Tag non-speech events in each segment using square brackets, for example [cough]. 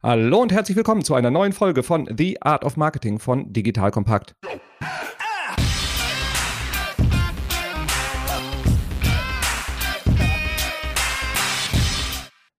Hallo und herzlich willkommen zu einer neuen Folge von The Art of Marketing von Digital Compact.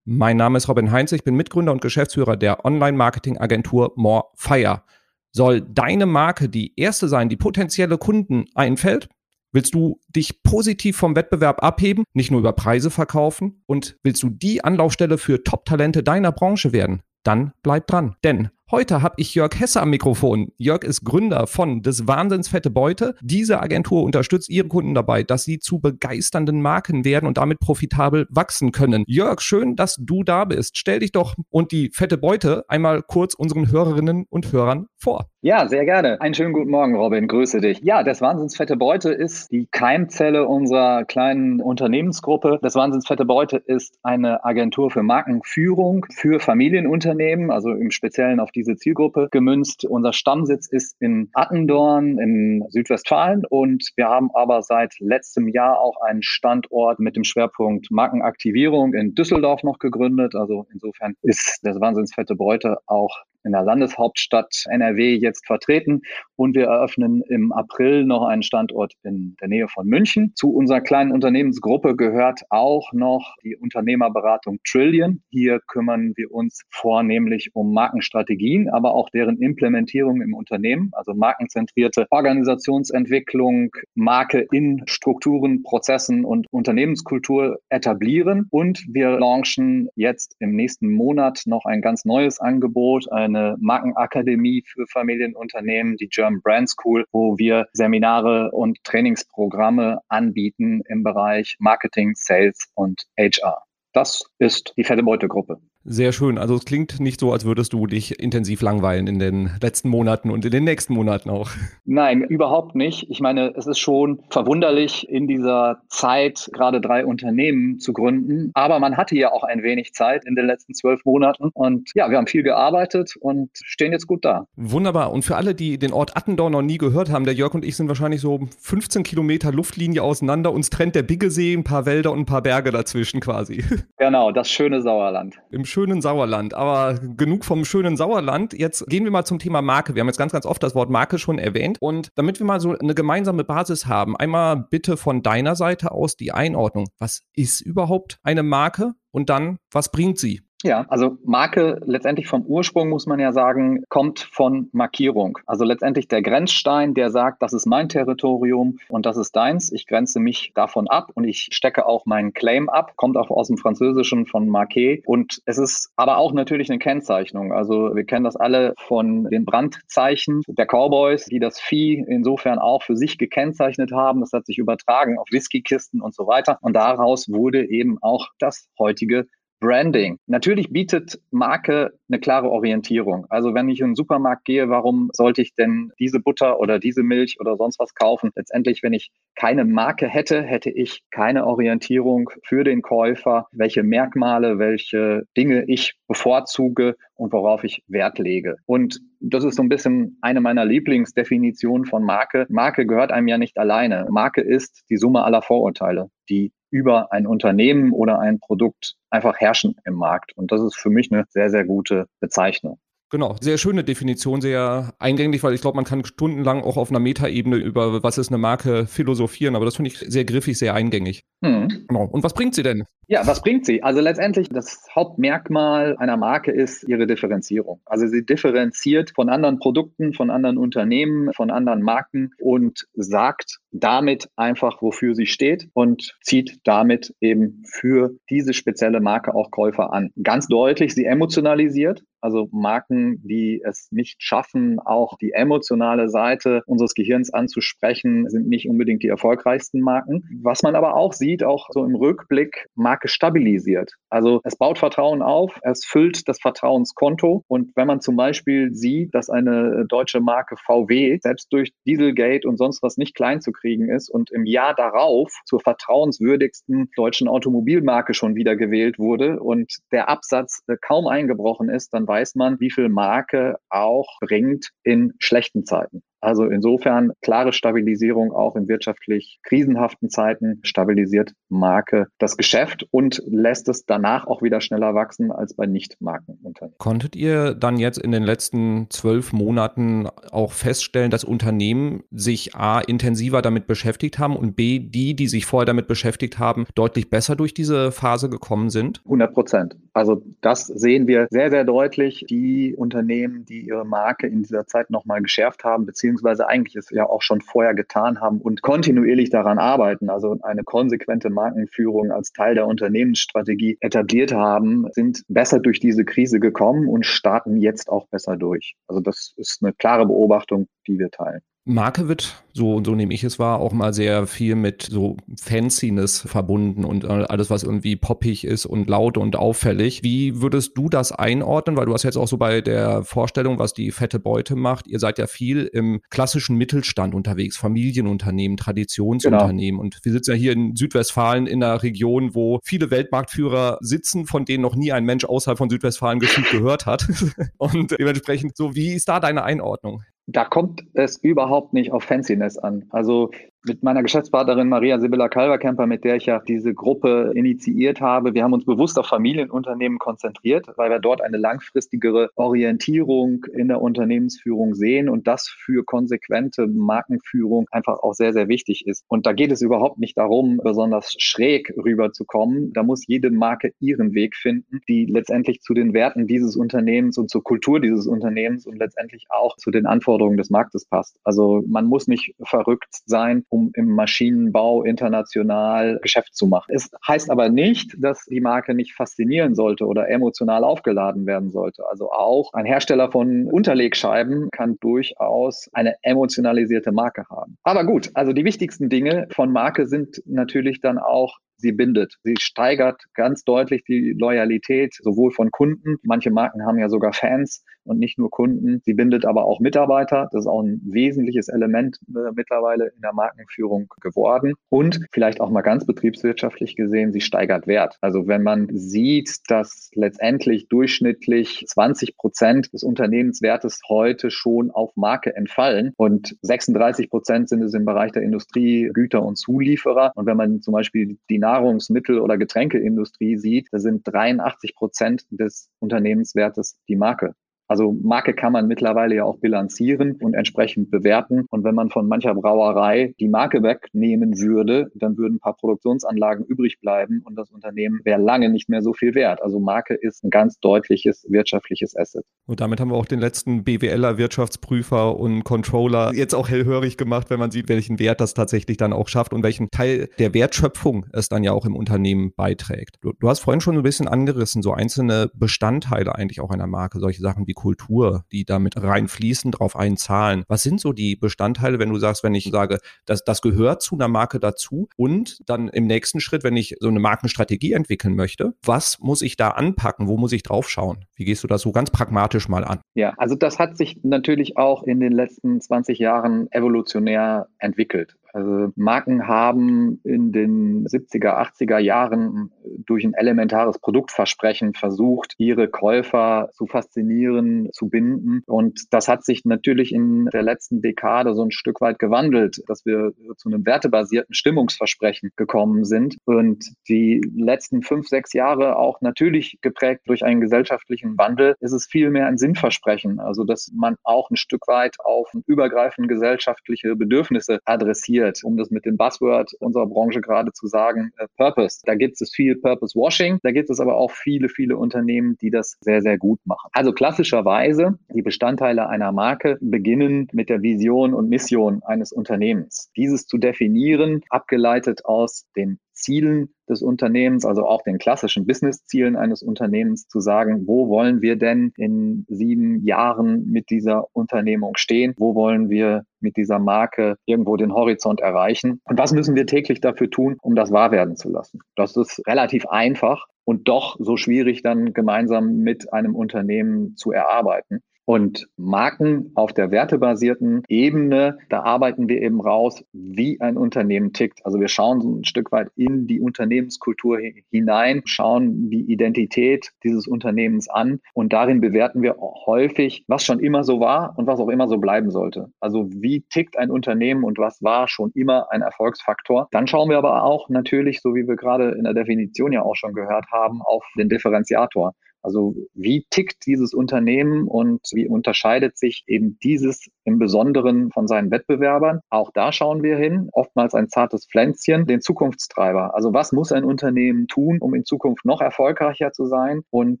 Mein Name ist Robin Heinz, ich bin Mitgründer und Geschäftsführer der Online-Marketing-Agentur More Fire. Soll deine Marke die erste sein, die potenzielle Kunden einfällt? Willst du dich positiv vom Wettbewerb abheben, nicht nur über Preise verkaufen? Und willst du die Anlaufstelle für Top-Talente deiner Branche werden? Dann bleib dran. Denn Heute habe ich Jörg Hesse am Mikrofon. Jörg ist Gründer von des Wahnsinns Fette Beute. Diese Agentur unterstützt ihre Kunden dabei, dass sie zu begeisternden Marken werden und damit profitabel wachsen können. Jörg, schön, dass du da bist. Stell dich doch und die Fette Beute einmal kurz unseren Hörerinnen und Hörern vor. Ja, sehr gerne. Einen schönen guten Morgen, Robin. Grüße dich. Ja, das Wahnsinns Fette Beute ist die Keimzelle unserer kleinen Unternehmensgruppe. Das Wahnsinns Fette Beute ist eine Agentur für Markenführung für Familienunternehmen, also im Speziellen auf diese Zielgruppe gemünzt. Unser Stammsitz ist in Attendorn in Südwestfalen und wir haben aber seit letztem Jahr auch einen Standort mit dem Schwerpunkt Markenaktivierung in Düsseldorf noch gegründet. Also insofern ist das Wahnsinnsfette Beute auch in der Landeshauptstadt NRW jetzt vertreten. Und wir eröffnen im April noch einen Standort in der Nähe von München. Zu unserer kleinen Unternehmensgruppe gehört auch noch die Unternehmerberatung Trillion. Hier kümmern wir uns vornehmlich um Markenstrategien, aber auch deren Implementierung im Unternehmen, also markenzentrierte Organisationsentwicklung, Marke in Strukturen, Prozessen und Unternehmenskultur etablieren. Und wir launchen jetzt im nächsten Monat noch ein ganz neues Angebot, eine eine Markenakademie für Familienunternehmen, die German Brand School, wo wir Seminare und Trainingsprogramme anbieten im Bereich Marketing, Sales und HR. Das ist die Fette Beute Gruppe. Sehr schön. Also es klingt nicht so, als würdest du dich intensiv langweilen in den letzten Monaten und in den nächsten Monaten auch. Nein, überhaupt nicht. Ich meine, es ist schon verwunderlich, in dieser Zeit gerade drei Unternehmen zu gründen. Aber man hatte ja auch ein wenig Zeit in den letzten zwölf Monaten. Und ja, wir haben viel gearbeitet und stehen jetzt gut da. Wunderbar. Und für alle, die den Ort Attendorn noch nie gehört haben, der Jörg und ich sind wahrscheinlich so 15 Kilometer Luftlinie auseinander. Uns trennt der Biggesee, ein paar Wälder und ein paar Berge dazwischen quasi. [laughs] Genau, das schöne Sauerland. Im schönen Sauerland. Aber genug vom schönen Sauerland. Jetzt gehen wir mal zum Thema Marke. Wir haben jetzt ganz, ganz oft das Wort Marke schon erwähnt. Und damit wir mal so eine gemeinsame Basis haben, einmal bitte von deiner Seite aus die Einordnung. Was ist überhaupt eine Marke? Und dann, was bringt sie? Ja, also Marke letztendlich vom Ursprung muss man ja sagen, kommt von Markierung. Also letztendlich der Grenzstein, der sagt, das ist mein Territorium und das ist deins. Ich grenze mich davon ab und ich stecke auch meinen Claim ab. Kommt auch aus dem Französischen von Marquet. Und es ist aber auch natürlich eine Kennzeichnung. Also wir kennen das alle von den Brandzeichen der Cowboys, die das Vieh insofern auch für sich gekennzeichnet haben. Das hat sich übertragen auf Whiskykisten und so weiter. Und daraus wurde eben auch das heutige Branding. Natürlich bietet Marke eine klare Orientierung. Also wenn ich in den Supermarkt gehe, warum sollte ich denn diese Butter oder diese Milch oder sonst was kaufen? Letztendlich, wenn ich keine Marke hätte, hätte ich keine Orientierung für den Käufer, welche Merkmale, welche Dinge ich bevorzuge und worauf ich Wert lege. Und das ist so ein bisschen eine meiner Lieblingsdefinitionen von Marke. Marke gehört einem ja nicht alleine. Marke ist die Summe aller Vorurteile, die über ein Unternehmen oder ein Produkt einfach herrschen im Markt. Und das ist für mich eine sehr, sehr gute Bezeichnung. Genau, sehr schöne Definition, sehr eingängig, weil ich glaube, man kann stundenlang auch auf einer Metaebene über was ist eine Marke philosophieren, aber das finde ich sehr griffig, sehr eingängig. Hm. Genau. Und was bringt sie denn? Ja, was bringt sie? Also letztendlich das Hauptmerkmal einer Marke ist ihre Differenzierung. Also sie differenziert von anderen Produkten, von anderen Unternehmen, von anderen Marken und sagt damit einfach, wofür sie steht und zieht damit eben für diese spezielle Marke auch Käufer an. Ganz deutlich, sie emotionalisiert. Also Marken, die es nicht schaffen, auch die emotionale Seite unseres Gehirns anzusprechen, sind nicht unbedingt die erfolgreichsten Marken. Was man aber auch sieht, auch so im Rückblick, Marke stabilisiert. Also es baut Vertrauen auf, es füllt das Vertrauenskonto. Und wenn man zum Beispiel sieht, dass eine deutsche Marke VW selbst durch Dieselgate und sonst was nicht klein zu kriegen ist und im Jahr darauf zur vertrauenswürdigsten deutschen Automobilmarke schon wieder gewählt wurde und der Absatz äh, kaum eingebrochen ist, dann weiß man, wie viel Marke auch bringt in schlechten Zeiten. Also insofern klare Stabilisierung auch in wirtschaftlich krisenhaften Zeiten stabilisiert Marke das Geschäft und lässt es danach auch wieder schneller wachsen als bei Nicht-Markenunternehmen. Konntet ihr dann jetzt in den letzten zwölf Monaten auch feststellen, dass Unternehmen sich A intensiver damit beschäftigt haben und B die, die sich vorher damit beschäftigt haben, deutlich besser durch diese Phase gekommen sind? 100 Prozent. Also das sehen wir sehr, sehr deutlich. Die Unternehmen, die ihre Marke in dieser Zeit nochmal geschärft haben, beziehungsweise eigentlich es ja auch schon vorher getan haben und kontinuierlich daran arbeiten, also eine konsequente Markenführung als Teil der Unternehmensstrategie etabliert haben, sind besser durch diese Krise gekommen und starten jetzt auch besser durch. Also das ist eine klare Beobachtung, die wir teilen. Marke wird, so, so nehme ich es wahr, auch mal sehr viel mit so Fanciness verbunden und äh, alles, was irgendwie poppig ist und laut und auffällig. Wie würdest du das einordnen? Weil du hast jetzt auch so bei der Vorstellung, was die fette Beute macht. Ihr seid ja viel im klassischen Mittelstand unterwegs, Familienunternehmen, Traditionsunternehmen. Genau. Und wir sitzen ja hier in Südwestfalen in einer Region, wo viele Weltmarktführer sitzen, von denen noch nie ein Mensch außerhalb von Südwestfalen gefühlt gehört hat. [laughs] und dementsprechend, so wie ist da deine Einordnung? Da kommt es überhaupt nicht auf Fanciness an. Also mit meiner Geschäftspartnerin Maria Sibylla Kalverkemper, mit der ich ja diese Gruppe initiiert habe. Wir haben uns bewusst auf Familienunternehmen konzentriert, weil wir dort eine langfristigere Orientierung in der Unternehmensführung sehen und das für konsequente Markenführung einfach auch sehr, sehr wichtig ist. Und da geht es überhaupt nicht darum, besonders schräg rüberzukommen. Da muss jede Marke ihren Weg finden, die letztendlich zu den Werten dieses Unternehmens und zur Kultur dieses Unternehmens und letztendlich auch zu den Anforderungen des Marktes passt. Also man muss nicht verrückt sein, um im Maschinenbau international Geschäft zu machen. Es heißt aber nicht, dass die Marke nicht faszinieren sollte oder emotional aufgeladen werden sollte. Also auch ein Hersteller von Unterlegscheiben kann durchaus eine emotionalisierte Marke haben. Aber gut, also die wichtigsten Dinge von Marke sind natürlich dann auch sie bindet. Sie steigert ganz deutlich die Loyalität sowohl von Kunden, manche Marken haben ja sogar Fans und nicht nur Kunden. Sie bindet aber auch Mitarbeiter. Das ist auch ein wesentliches Element äh, mittlerweile in der Markenführung geworden. Und vielleicht auch mal ganz betriebswirtschaftlich gesehen, sie steigert Wert. Also wenn man sieht, dass letztendlich durchschnittlich 20 Prozent des Unternehmenswertes heute schon auf Marke entfallen und 36 Prozent sind es im Bereich der Industrie, Güter und Zulieferer. Und wenn man zum Beispiel die Nahrungsmittel- oder Getränkeindustrie sieht, da sind 83 Prozent des Unternehmenswertes die Marke. Also Marke kann man mittlerweile ja auch bilanzieren und entsprechend bewerten. Und wenn man von mancher Brauerei die Marke wegnehmen würde, dann würden ein paar Produktionsanlagen übrig bleiben und das Unternehmen wäre lange nicht mehr so viel wert. Also Marke ist ein ganz deutliches wirtschaftliches Asset. Und damit haben wir auch den letzten BWLer, Wirtschaftsprüfer und Controller jetzt auch hellhörig gemacht, wenn man sieht, welchen Wert das tatsächlich dann auch schafft und welchen Teil der Wertschöpfung es dann ja auch im Unternehmen beiträgt. Du, du hast vorhin schon ein bisschen angerissen, so einzelne Bestandteile eigentlich auch einer Marke, solche Sachen wie Kultur, die damit reinfließen, drauf einzahlen. Was sind so die Bestandteile, wenn du sagst, wenn ich sage, dass das gehört zu einer Marke dazu und dann im nächsten Schritt, wenn ich so eine Markenstrategie entwickeln möchte, was muss ich da anpacken? Wo muss ich drauf schauen? Wie gehst du das so ganz pragmatisch mal an? Ja, also das hat sich natürlich auch in den letzten 20 Jahren evolutionär entwickelt. Also Marken haben in den 70er, 80er Jahren durch ein elementares Produktversprechen versucht, ihre Käufer zu faszinieren, zu binden. Und das hat sich natürlich in der letzten Dekade so ein Stück weit gewandelt, dass wir zu einem wertebasierten Stimmungsversprechen gekommen sind. Und die letzten fünf, sechs Jahre auch natürlich geprägt durch einen gesellschaftlichen Wandel, ist es vielmehr ein Sinnversprechen. Also, dass man auch ein Stück weit auf übergreifende gesellschaftliche Bedürfnisse adressiert definiert, um das mit dem Buzzword unserer Branche gerade zu sagen, äh, Purpose. Da gibt es viel Purpose Washing, da gibt es aber auch viele, viele Unternehmen, die das sehr, sehr gut machen. Also klassischerweise die Bestandteile einer Marke beginnen mit der Vision und Mission eines Unternehmens. Dieses zu definieren, abgeleitet aus den Zielen des Unternehmens, also auch den klassischen Business-Zielen eines Unternehmens zu sagen, wo wollen wir denn in sieben Jahren mit dieser Unternehmung stehen? Wo wollen wir mit dieser Marke irgendwo den Horizont erreichen? Und was müssen wir täglich dafür tun, um das wahr werden zu lassen? Das ist relativ einfach und doch so schwierig dann gemeinsam mit einem Unternehmen zu erarbeiten. Und Marken auf der wertebasierten Ebene, da arbeiten wir eben raus, wie ein Unternehmen tickt. Also wir schauen so ein Stück weit in die Unternehmenskultur hinein, schauen die Identität dieses Unternehmens an und darin bewerten wir häufig, was schon immer so war und was auch immer so bleiben sollte. Also wie tickt ein Unternehmen und was war schon immer ein Erfolgsfaktor. Dann schauen wir aber auch natürlich, so wie wir gerade in der Definition ja auch schon gehört haben, auf den Differenziator. Also wie tickt dieses Unternehmen und wie unterscheidet sich eben dieses im Besonderen von seinen Wettbewerbern? Auch da schauen wir hin, oftmals ein zartes Pflänzchen, den Zukunftstreiber. Also was muss ein Unternehmen tun, um in Zukunft noch erfolgreicher zu sein? Und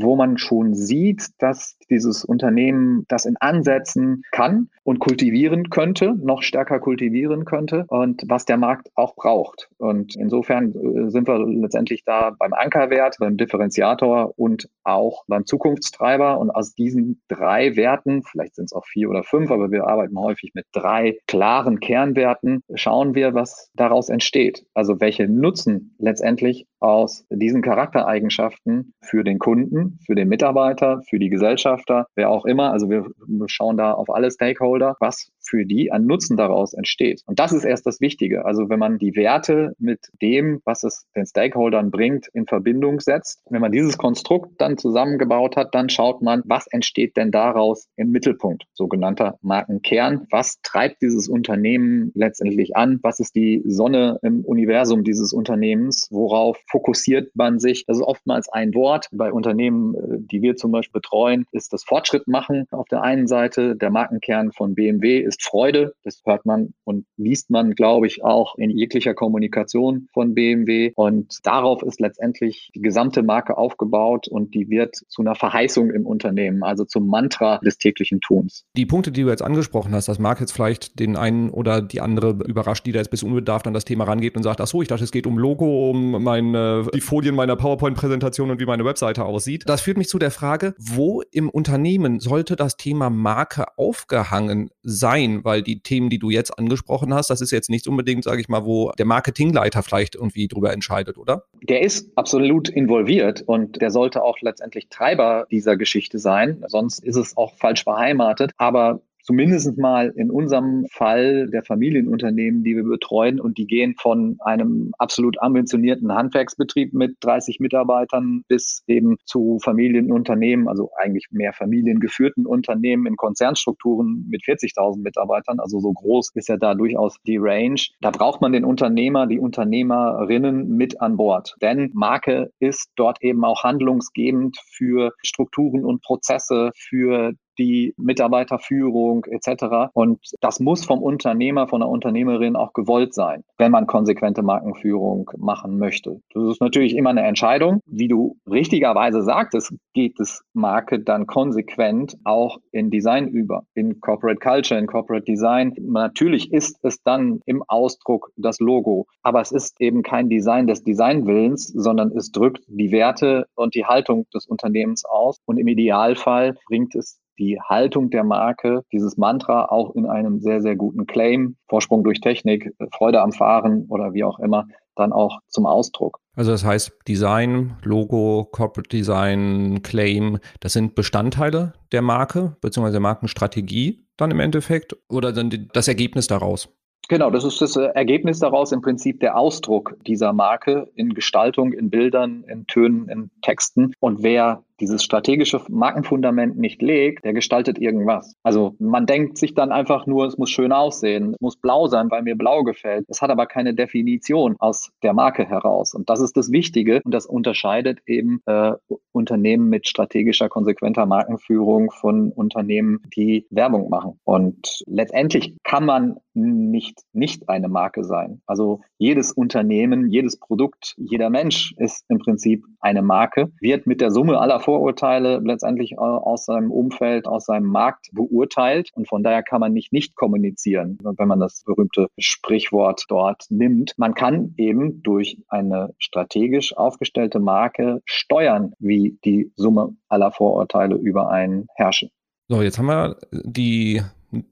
wo man schon sieht, dass dieses Unternehmen das in Ansätzen kann und kultivieren könnte, noch stärker kultivieren könnte und was der Markt auch braucht. Und insofern äh, sind wir letztendlich da beim Ankerwert, beim Differenziator und auch auch beim Zukunftstreiber. Und aus diesen drei Werten, vielleicht sind es auch vier oder fünf, aber wir arbeiten häufig mit drei klaren Kernwerten, schauen wir, was daraus entsteht. Also welche Nutzen letztendlich aus diesen Charaktereigenschaften für den Kunden, für den Mitarbeiter, für die Gesellschafter, wer auch immer. Also wir schauen da auf alle Stakeholder, was für die an Nutzen daraus entsteht. Und das ist erst das Wichtige. Also wenn man die Werte mit dem, was es den Stakeholdern bringt, in Verbindung setzt, wenn man dieses Konstrukt dann zusammengebaut hat, dann schaut man, was entsteht denn daraus im Mittelpunkt, sogenannter Markenkern. Was treibt dieses Unternehmen letztendlich an? Was ist die Sonne im Universum dieses Unternehmens? Worauf fokussiert man sich? Das ist oftmals ein Wort. Bei Unternehmen, äh, die wir zum Beispiel betreuen, ist das Fortschritt machen auf der einen Seite. Der Markenkern von BMW ist Freude. Das hört man und liest man, glaube ich, auch in jeglicher Kommunikation von BMW. Und darauf ist letztendlich die gesamte Marke aufgebaut und die wird zu einer Verheißung im Unternehmen, also zum Mantra des täglichen Tuns. Die Punkte, die du jetzt angesprochen hast, das mag jetzt vielleicht den einen oder die andere überrascht, die da jetzt bis unbedarft an das Thema rangeht und sagt, ach so, ich dachte, es geht um Logo, um meine, die Folien meiner PowerPoint-Präsentation und wie meine Webseite aussieht. Das führt mich zu der Frage, wo im Unternehmen sollte das Thema Marke aufgehangen sein? Weil die Themen, die du jetzt angesprochen hast, das ist jetzt nicht unbedingt, sage ich mal, wo der Marketingleiter vielleicht irgendwie drüber entscheidet, oder? Der ist absolut involviert und der sollte auch letztendlich Treiber dieser Geschichte sein. Sonst ist es auch falsch beheimatet. Aber zumindest mal in unserem Fall der Familienunternehmen, die wir betreuen und die gehen von einem absolut ambitionierten Handwerksbetrieb mit 30 Mitarbeitern bis eben zu Familienunternehmen, also eigentlich mehr familiengeführten Unternehmen in Konzernstrukturen mit 40.000 Mitarbeitern. Also so groß ist ja da durchaus die Range. Da braucht man den Unternehmer, die Unternehmerinnen mit an Bord. Denn Marke ist dort eben auch handlungsgebend für Strukturen und Prozesse, für die Mitarbeiterführung etc. Und das muss vom Unternehmer, von der Unternehmerin auch gewollt sein, wenn man konsequente Markenführung machen möchte. Das ist natürlich immer eine Entscheidung. Wie du richtigerweise sagtest, geht es Marke dann konsequent auch in Design über, in Corporate Culture, in Corporate Design. Natürlich ist es dann im Ausdruck das Logo, aber es ist eben kein Design des Designwillens, sondern es drückt die Werte und die Haltung des Unternehmens aus und im Idealfall bringt es die Haltung der Marke, dieses Mantra auch in einem sehr, sehr guten Claim, Vorsprung durch Technik, Freude am Fahren oder wie auch immer, dann auch zum Ausdruck. Also das heißt, Design, Logo, Corporate Design, Claim, das sind Bestandteile der Marke bzw. der Markenstrategie dann im Endeffekt oder dann das Ergebnis daraus? Genau, das ist das äh, Ergebnis daraus im Prinzip der Ausdruck dieser Marke in Gestaltung, in Bildern, in Tönen, in Texten. Und wer dieses strategische Markenfundament nicht legt, der gestaltet irgendwas. Also man denkt sich dann einfach nur, es muss schön aussehen, es muss blau sein, weil mir blau gefällt. Es hat aber keine Definition aus der Marke heraus. Und das ist das Wichtige und das unterscheidet eben äh, Unternehmen mit strategischer, konsequenter Markenführung von Unternehmen, die Werbung machen. Und letztendlich kann man nicht nicht eine Marke sein. Also jedes Unternehmen, jedes Produkt, jeder Mensch ist im Prinzip eine Marke, wird mit der Summe aller Vorurteile letztendlich aus seinem Umfeld, aus seinem Markt beurteilt. Und von daher kann man nicht nicht kommunizieren, wenn man das berühmte Sprichwort dort nimmt. Man kann eben durch eine strategisch aufgestellte Marke steuern, wie die Summe aller Vorurteile über einen herrschen. So, jetzt haben wir die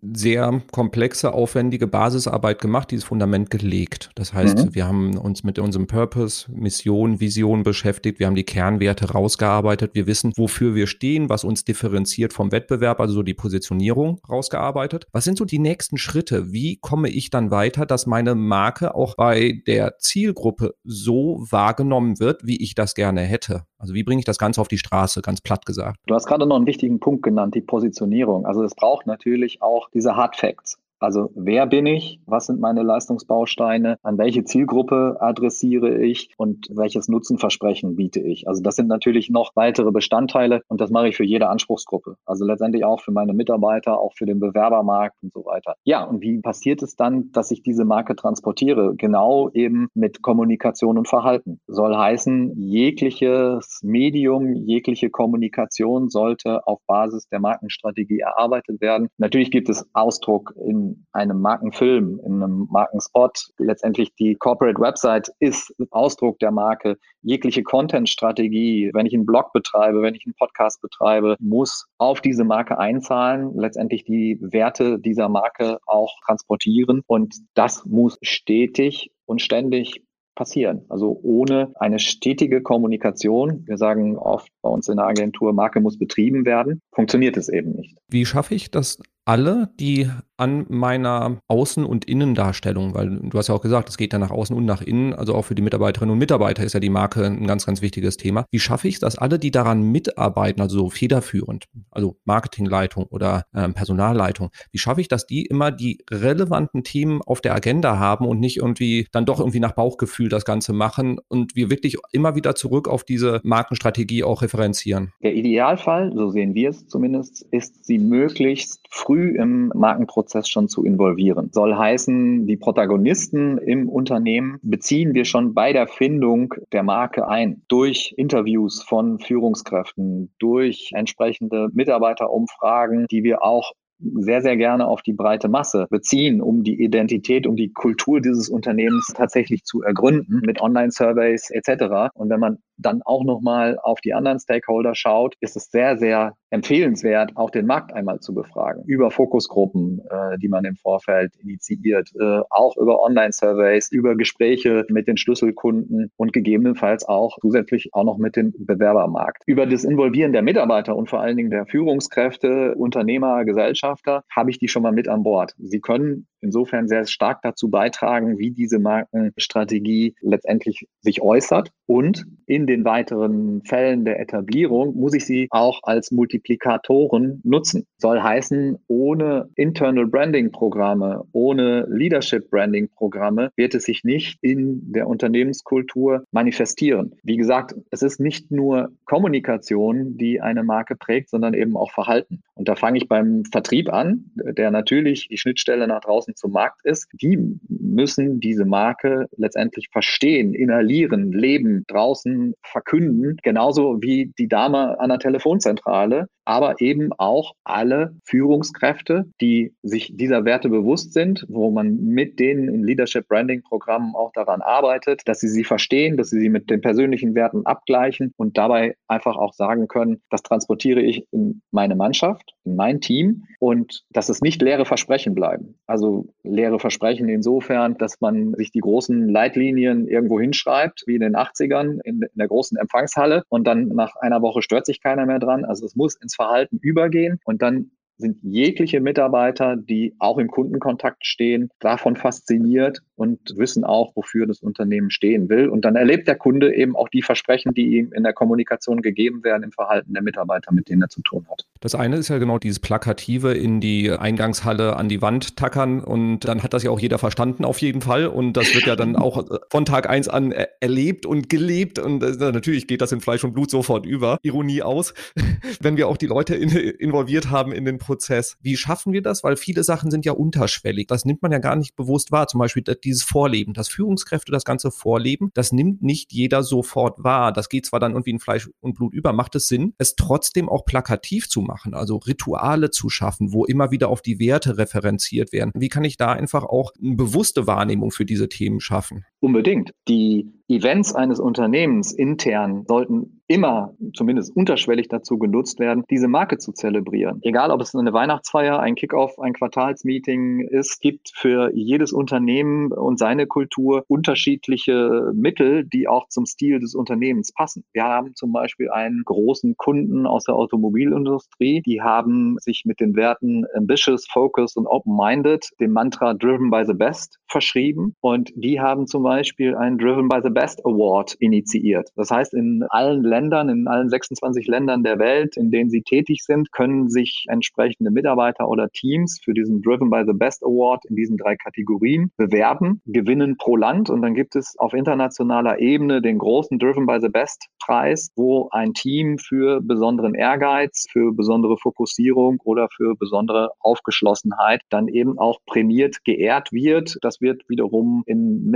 sehr komplexe, aufwendige Basisarbeit gemacht, dieses Fundament gelegt. Das heißt, mhm. wir haben uns mit unserem Purpose, Mission, Vision beschäftigt, wir haben die Kernwerte rausgearbeitet, wir wissen, wofür wir stehen, was uns differenziert vom Wettbewerb, also so die Positionierung rausgearbeitet. Was sind so die nächsten Schritte? Wie komme ich dann weiter, dass meine Marke auch bei der Zielgruppe so wahrgenommen wird, wie ich das gerne hätte? Also wie bringe ich das Ganze auf die Straße, ganz platt gesagt? Du hast gerade noch einen wichtigen Punkt genannt, die Positionierung. Also es braucht natürlich auch diese Hard Facts. Also wer bin ich? Was sind meine Leistungsbausteine? An welche Zielgruppe adressiere ich? Und welches Nutzenversprechen biete ich? Also das sind natürlich noch weitere Bestandteile und das mache ich für jede Anspruchsgruppe. Also letztendlich auch für meine Mitarbeiter, auch für den Bewerbermarkt und so weiter. Ja, und wie passiert es dann, dass ich diese Marke transportiere? Genau eben mit Kommunikation und Verhalten. Soll heißen, jegliches Medium, jegliche Kommunikation sollte auf Basis der Markenstrategie erarbeitet werden. Natürlich gibt es Ausdruck in einem Markenfilm, in einem Markenspot. Letztendlich die Corporate Website ist Ausdruck der Marke. Jegliche Content-Strategie, wenn ich einen Blog betreibe, wenn ich einen Podcast betreibe, muss auf diese Marke einzahlen, letztendlich die Werte dieser Marke auch transportieren. Und das muss stetig und ständig passieren. Also ohne eine stetige Kommunikation, wir sagen oft bei uns in der Agentur, Marke muss betrieben werden, funktioniert es eben nicht. Wie schaffe ich das alle, die an meiner Außen- und Innendarstellung, weil du hast ja auch gesagt, es geht ja nach außen und nach innen, also auch für die Mitarbeiterinnen und Mitarbeiter ist ja die Marke ein ganz, ganz wichtiges Thema. Wie schaffe ich es, dass alle, die daran mitarbeiten, also so federführend, also Marketingleitung oder äh, Personalleitung, wie schaffe ich, dass die immer die relevanten Themen auf der Agenda haben und nicht irgendwie dann doch irgendwie nach Bauchgefühl das Ganze machen und wir wirklich immer wieder zurück auf diese Markenstrategie auch referenzieren? Der Idealfall, so sehen wir es zumindest, ist, sie möglichst früh im Markenprozess Prozess schon zu involvieren. Soll heißen, die Protagonisten im Unternehmen beziehen wir schon bei der Findung der Marke ein. Durch Interviews von Führungskräften, durch entsprechende Mitarbeiterumfragen, die wir auch sehr, sehr gerne auf die breite Masse beziehen, um die Identität, um die Kultur dieses Unternehmens tatsächlich zu ergründen mit Online-Surveys etc. Und wenn man dann auch nochmal auf die anderen Stakeholder schaut, ist es sehr, sehr empfehlenswert, auch den Markt einmal zu befragen. Über Fokusgruppen, äh, die man im Vorfeld initiiert, äh, auch über Online-Surveys, über Gespräche mit den Schlüsselkunden und gegebenenfalls auch zusätzlich auch noch mit dem Bewerbermarkt. Über das Involvieren der Mitarbeiter und vor allen Dingen der Führungskräfte, Unternehmer, Gesellschafter habe ich die schon mal mit an Bord. Sie können insofern sehr stark dazu beitragen, wie diese Markenstrategie letztendlich sich äußert. Und in den weiteren Fällen der Etablierung muss ich sie auch als Multiplikatoren nutzen. Soll heißen, ohne Internal Branding Programme, ohne Leadership Branding Programme wird es sich nicht in der Unternehmenskultur manifestieren. Wie gesagt, es ist nicht nur Kommunikation, die eine Marke prägt, sondern eben auch Verhalten. Und da fange ich beim Vertrieb an, der natürlich die Schnittstelle nach draußen zum Markt ist. Die müssen diese Marke letztendlich verstehen, inhalieren, leben, draußen verkünden, genauso wie die Dame an der Telefonzentrale, aber eben auch alle Führungskräfte, die sich dieser Werte bewusst sind, wo man mit denen in Leadership Branding Programmen auch daran arbeitet, dass sie sie verstehen, dass sie sie mit den persönlichen Werten abgleichen und dabei einfach auch sagen können, das transportiere ich in meine Mannschaft, in mein Team und dass es nicht leere Versprechen bleiben. Also leere Versprechen insofern, dass man sich die großen Leitlinien irgendwo hinschreibt, wie in den 80ern in, in der großen Empfangshalle und dann nach einer Woche stört sich keiner mehr dran. Also es muss ins Verhalten übergehen und dann sind jegliche Mitarbeiter, die auch im Kundenkontakt stehen, davon fasziniert und wissen auch, wofür das Unternehmen stehen will. Und dann erlebt der Kunde eben auch die Versprechen, die ihm in der Kommunikation gegeben werden, im Verhalten der Mitarbeiter, mit denen er zu tun hat. Das eine ist ja genau dieses Plakative in die Eingangshalle an die Wand tackern und dann hat das ja auch jeder verstanden auf jeden Fall und das wird ja dann auch von Tag eins an erlebt und gelebt und natürlich geht das in Fleisch und Blut sofort über. Ironie aus, [laughs] wenn wir auch die Leute in, involviert haben in den Prozess. Wie schaffen wir das? Weil viele Sachen sind ja unterschwellig. Das nimmt man ja gar nicht bewusst wahr. Zum Beispiel dieses Vorleben, das Führungskräfte das ganze Vorleben, das nimmt nicht jeder sofort wahr. Das geht zwar dann irgendwie in Fleisch und Blut über. Macht es Sinn, es trotzdem auch plakativ zu machen, also Rituale zu schaffen, wo immer wieder auf die Werte referenziert werden? Wie kann ich da einfach auch eine bewusste Wahrnehmung für diese Themen schaffen? Unbedingt. Die Events eines Unternehmens intern sollten immer zumindest unterschwellig dazu genutzt werden, diese Marke zu zelebrieren. Egal, ob es eine Weihnachtsfeier, ein Kickoff, ein Quartalsmeeting ist, gibt für jedes Unternehmen und seine Kultur unterschiedliche Mittel, die auch zum Stil des Unternehmens passen. Wir haben zum Beispiel einen großen Kunden aus der Automobilindustrie, die haben sich mit den Werten ambitious, focused und open-minded dem Mantra driven by the best verschrieben und die haben zum Beispiel einen driven by the best Award initiiert. Das heißt, in allen Ländern in allen 26 Ländern der Welt, in denen sie tätig sind, können sich entsprechende Mitarbeiter oder Teams für diesen Driven by the Best Award in diesen drei Kategorien bewerben, gewinnen pro Land und dann gibt es auf internationaler Ebene den großen Driven by the Best Preis, wo ein Team für besonderen Ehrgeiz, für besondere Fokussierung oder für besondere Aufgeschlossenheit dann eben auch prämiert, geehrt wird. Das wird wiederum in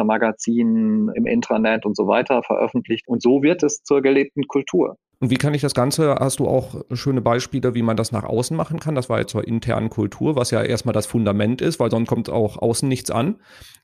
Mitarbeitermagazinen, im Intranet und so weiter veröffentlicht. Und so wird es zur gelebten Kultur. Und wie kann ich das Ganze, hast du auch schöne Beispiele, wie man das nach außen machen kann? Das war jetzt zur internen Kultur, was ja erstmal das Fundament ist, weil sonst kommt auch außen nichts an.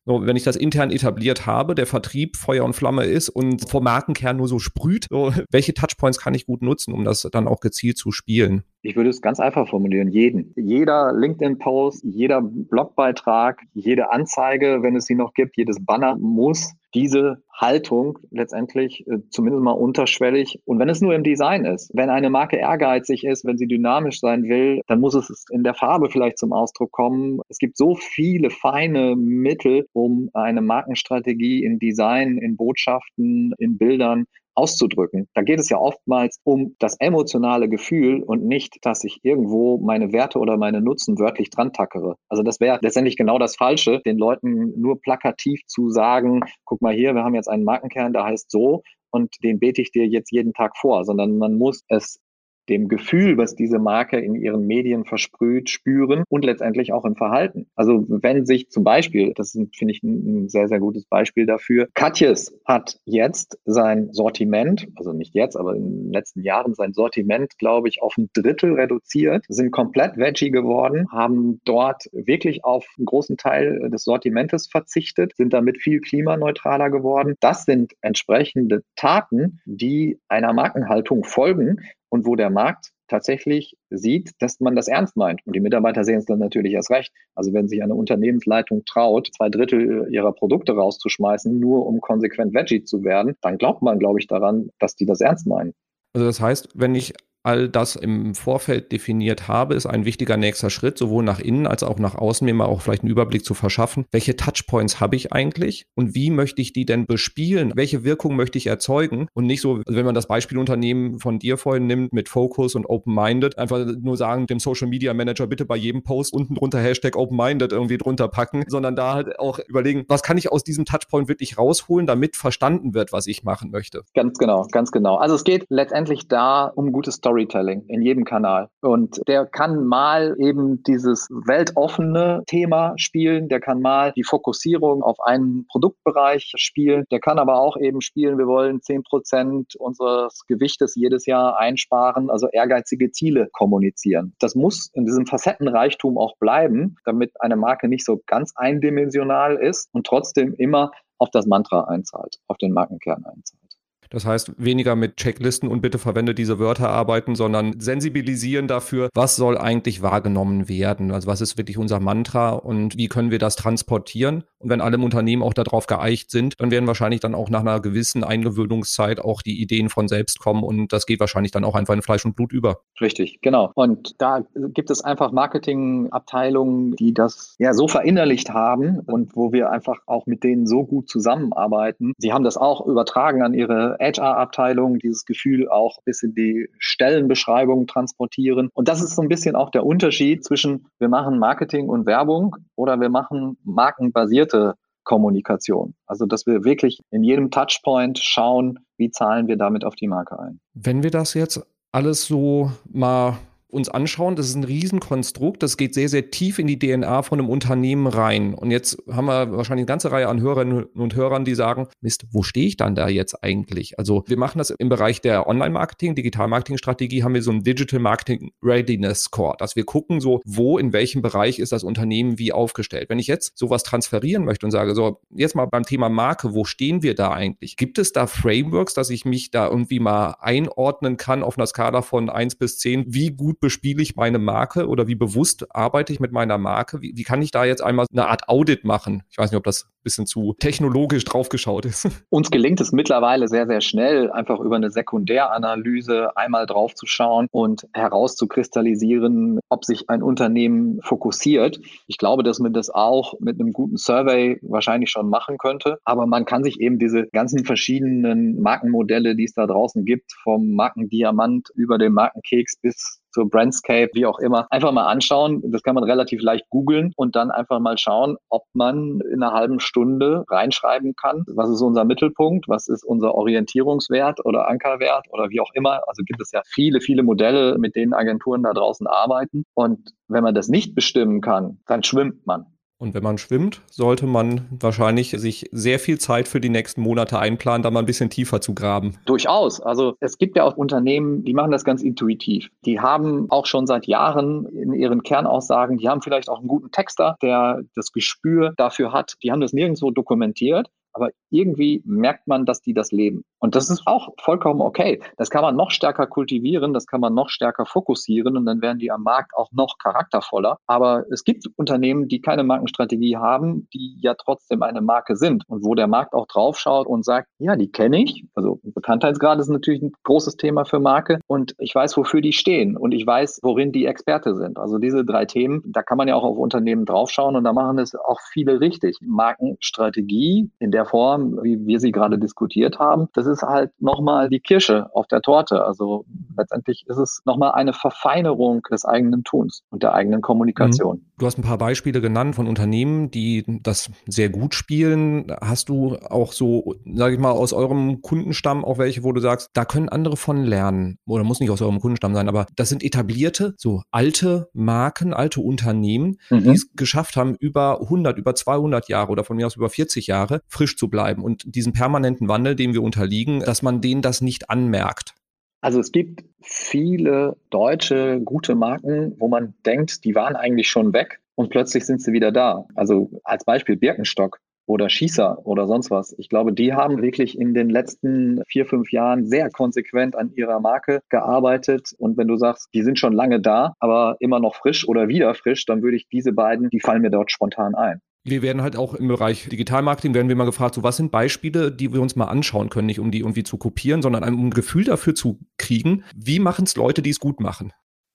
So, wenn ich das intern etabliert habe, der Vertrieb Feuer und Flamme ist und vom Markenkern nur so sprüht, so, [laughs] welche Touchpoints kann ich gut nutzen, um das dann auch gezielt zu spielen? Ich würde es ganz einfach formulieren, jeden. Jeder LinkedIn-Post, jeder Blogbeitrag, jede Anzeige, wenn es sie noch gibt, jedes Banner muss diese Haltung letztendlich äh, zumindest mal unterschwellig und wenn es nur im Design ist, wenn eine Marke ehrgeizig ist, wenn sie dynamisch sein will, dann muss es in der Farbe vielleicht zum Ausdruck kommen. Es gibt so viele feine Mittel, um eine Markenstrategie in Design, in Botschaften, in Bildern auszudrücken. Da geht es ja oftmals um das emotionale Gefühl und nicht, dass ich irgendwo meine Werte oder meine Nutzen wörtlich dran tackere. Also das wäre letztendlich genau das Falsche, den Leuten nur plakativ zu sagen, guck mal hier, wir haben jetzt einen Markenkern, der heißt so und den bete ich dir jetzt jeden Tag vor, sondern man muss es dem Gefühl, was diese Marke in ihren Medien versprüht, spüren und letztendlich auch im Verhalten. Also wenn sich zum Beispiel, das finde ich ein sehr, sehr gutes Beispiel dafür, Katjes hat jetzt sein Sortiment, also nicht jetzt, aber in den letzten Jahren sein Sortiment, glaube ich, auf ein Drittel reduziert, sind komplett Veggie geworden, haben dort wirklich auf einen großen Teil des Sortimentes verzichtet, sind damit viel klimaneutraler geworden. Das sind entsprechende Taten, die einer Markenhaltung folgen, und wo der Markt tatsächlich sieht, dass man das ernst meint. Und die Mitarbeiter sehen es dann natürlich erst recht. Also wenn sich eine Unternehmensleitung traut, zwei Drittel ihrer Produkte rauszuschmeißen, nur um konsequent Veggie zu werden, dann glaubt man, glaube ich, daran, dass die das ernst meinen. Also das heißt, wenn ich all das im Vorfeld definiert habe, ist ein wichtiger nächster Schritt, sowohl nach innen als auch nach außen, mir mal auch vielleicht einen Überblick zu verschaffen. Welche Touchpoints habe ich eigentlich und wie möchte ich die denn bespielen? Welche Wirkung möchte ich erzeugen? Und nicht so, wenn man das Beispielunternehmen von dir vorhin nimmt mit Focus und Open-Minded, einfach nur sagen, dem Social Media Manager bitte bei jedem Post unten drunter Hashtag Open-Minded irgendwie drunter packen, sondern da halt auch überlegen, was kann ich aus diesem Touchpoint wirklich rausholen, damit verstanden wird, was ich machen möchte. Ganz genau, ganz genau. Also es geht letztendlich da um gutes Story Storytelling in jedem Kanal. Und der kann mal eben dieses weltoffene Thema spielen, der kann mal die Fokussierung auf einen Produktbereich spielen, der kann aber auch eben spielen, wir wollen 10 Prozent unseres Gewichtes jedes Jahr einsparen, also ehrgeizige Ziele kommunizieren. Das muss in diesem Facettenreichtum auch bleiben, damit eine Marke nicht so ganz eindimensional ist und trotzdem immer auf das Mantra einzahlt, auf den Markenkern einzahlt. Das heißt, weniger mit Checklisten und bitte verwende diese Wörter arbeiten, sondern sensibilisieren dafür, was soll eigentlich wahrgenommen werden? Also was ist wirklich unser Mantra und wie können wir das transportieren? Und wenn alle im Unternehmen auch darauf geeicht sind, dann werden wahrscheinlich dann auch nach einer gewissen Eingewöhnungszeit auch die Ideen von selbst kommen und das geht wahrscheinlich dann auch einfach in Fleisch und Blut über. Richtig, genau. Und da gibt es einfach Marketingabteilungen, die das ja so verinnerlicht haben und wo wir einfach auch mit denen so gut zusammenarbeiten. Sie haben das auch übertragen an ihre HR-Abteilung, dieses Gefühl auch bis in die Stellenbeschreibung transportieren. Und das ist so ein bisschen auch der Unterschied zwischen wir machen Marketing und Werbung oder wir machen markenbasierte Kommunikation. Also, dass wir wirklich in jedem Touchpoint schauen, wie zahlen wir damit auf die Marke ein. Wenn wir das jetzt alles so mal uns anschauen, das ist ein Riesenkonstrukt, das geht sehr, sehr tief in die DNA von einem Unternehmen rein. Und jetzt haben wir wahrscheinlich eine ganze Reihe an Hörerinnen und Hörern, die sagen, Mist, wo stehe ich dann da jetzt eigentlich? Also wir machen das im Bereich der Online-Marketing, Digital-Marketing-Strategie, haben wir so ein Digital Marketing Readiness Score, dass wir gucken so, wo, in welchem Bereich ist das Unternehmen wie aufgestellt. Wenn ich jetzt sowas transferieren möchte und sage, so, jetzt mal beim Thema Marke, wo stehen wir da eigentlich? Gibt es da Frameworks, dass ich mich da irgendwie mal einordnen kann auf einer Skala von 1 bis 10? Wie gut bespiele ich meine Marke oder wie bewusst arbeite ich mit meiner Marke? Wie, wie kann ich da jetzt einmal eine Art Audit machen? Ich weiß nicht, ob das ein bisschen zu technologisch draufgeschaut ist. [laughs] Uns gelingt es mittlerweile sehr, sehr schnell, einfach über eine Sekundäranalyse einmal draufzuschauen und herauszukristallisieren, ob sich ein Unternehmen fokussiert. Ich glaube, dass man das auch mit einem guten Survey wahrscheinlich schon machen könnte. Aber man kann sich eben diese ganzen verschiedenen Markenmodelle, die es da draußen gibt, vom Markendiamant über den Markenkeks bis zur Brandscape, wie auch immer, einfach mal anschauen. Das kann man relativ leicht googeln und dann einfach mal schauen, ob man in einer halben Stunde reinschreiben kann, was ist unser Mittelpunkt, was ist unser Orientierungswert oder Ankerwert oder wie auch immer. Also gibt es ja viele, viele Modelle, mit denen Agenturen da draußen arbeiten. Und wenn man das nicht bestimmen kann, dann schwimmt man. Und wenn man schwimmt, sollte man wahrscheinlich sich sehr viel Zeit für die nächsten Monate einplanen, da mal ein bisschen tiefer zu graben. Durchaus. Also es gibt ja auch Unternehmen, die machen das ganz intuitiv. Die haben auch schon seit Jahren in ihren Kernaussagen, die haben vielleicht auch einen guten Texter, der das Gespür dafür hat. Die haben das nirgendwo dokumentiert, aber irgendwie merkt man, dass die das leben. Und das ist auch vollkommen okay. Das kann man noch stärker kultivieren, das kann man noch stärker fokussieren und dann werden die am Markt auch noch charaktervoller. Aber es gibt Unternehmen, die keine Markenstrategie haben, die ja trotzdem eine Marke sind und wo der Markt auch draufschaut und sagt, ja, die kenne ich. Also Bekanntheitsgrad ist natürlich ein großes Thema für Marke und ich weiß, wofür die stehen und ich weiß, worin die Experte sind. Also diese drei Themen, da kann man ja auch auf Unternehmen draufschauen und da machen es auch viele richtig. Markenstrategie in der Form, wie wir sie gerade diskutiert haben, das ist halt nochmal die Kirsche auf der Torte. Also letztendlich ist es nochmal eine Verfeinerung des eigenen Tuns und der eigenen Kommunikation. Mhm. Du hast ein paar Beispiele genannt von Unternehmen, die das sehr gut spielen. Hast du auch so, sage ich mal, aus eurem Kundenstamm auch welche, wo du sagst, da können andere von lernen? Oder muss nicht aus eurem Kundenstamm sein, aber das sind etablierte, so alte Marken, alte Unternehmen, mhm. die es geschafft haben, über 100, über 200 Jahre oder von mir aus über 40 Jahre frisch zu bleiben und diesen permanenten Wandel, dem wir unterliegen, dass man denen das nicht anmerkt. Also es gibt viele deutsche gute Marken, wo man denkt, die waren eigentlich schon weg und plötzlich sind sie wieder da. Also als Beispiel Birkenstock oder Schießer oder sonst was. Ich glaube, die haben wirklich in den letzten vier, fünf Jahren sehr konsequent an ihrer Marke gearbeitet. Und wenn du sagst, die sind schon lange da, aber immer noch frisch oder wieder frisch, dann würde ich diese beiden, die fallen mir dort spontan ein. Wir werden halt auch im Bereich Digitalmarketing, werden wir mal gefragt, so was sind Beispiele, die wir uns mal anschauen können, nicht um die irgendwie zu kopieren, sondern um ein Gefühl dafür zu kriegen, wie machen es Leute, die es gut machen.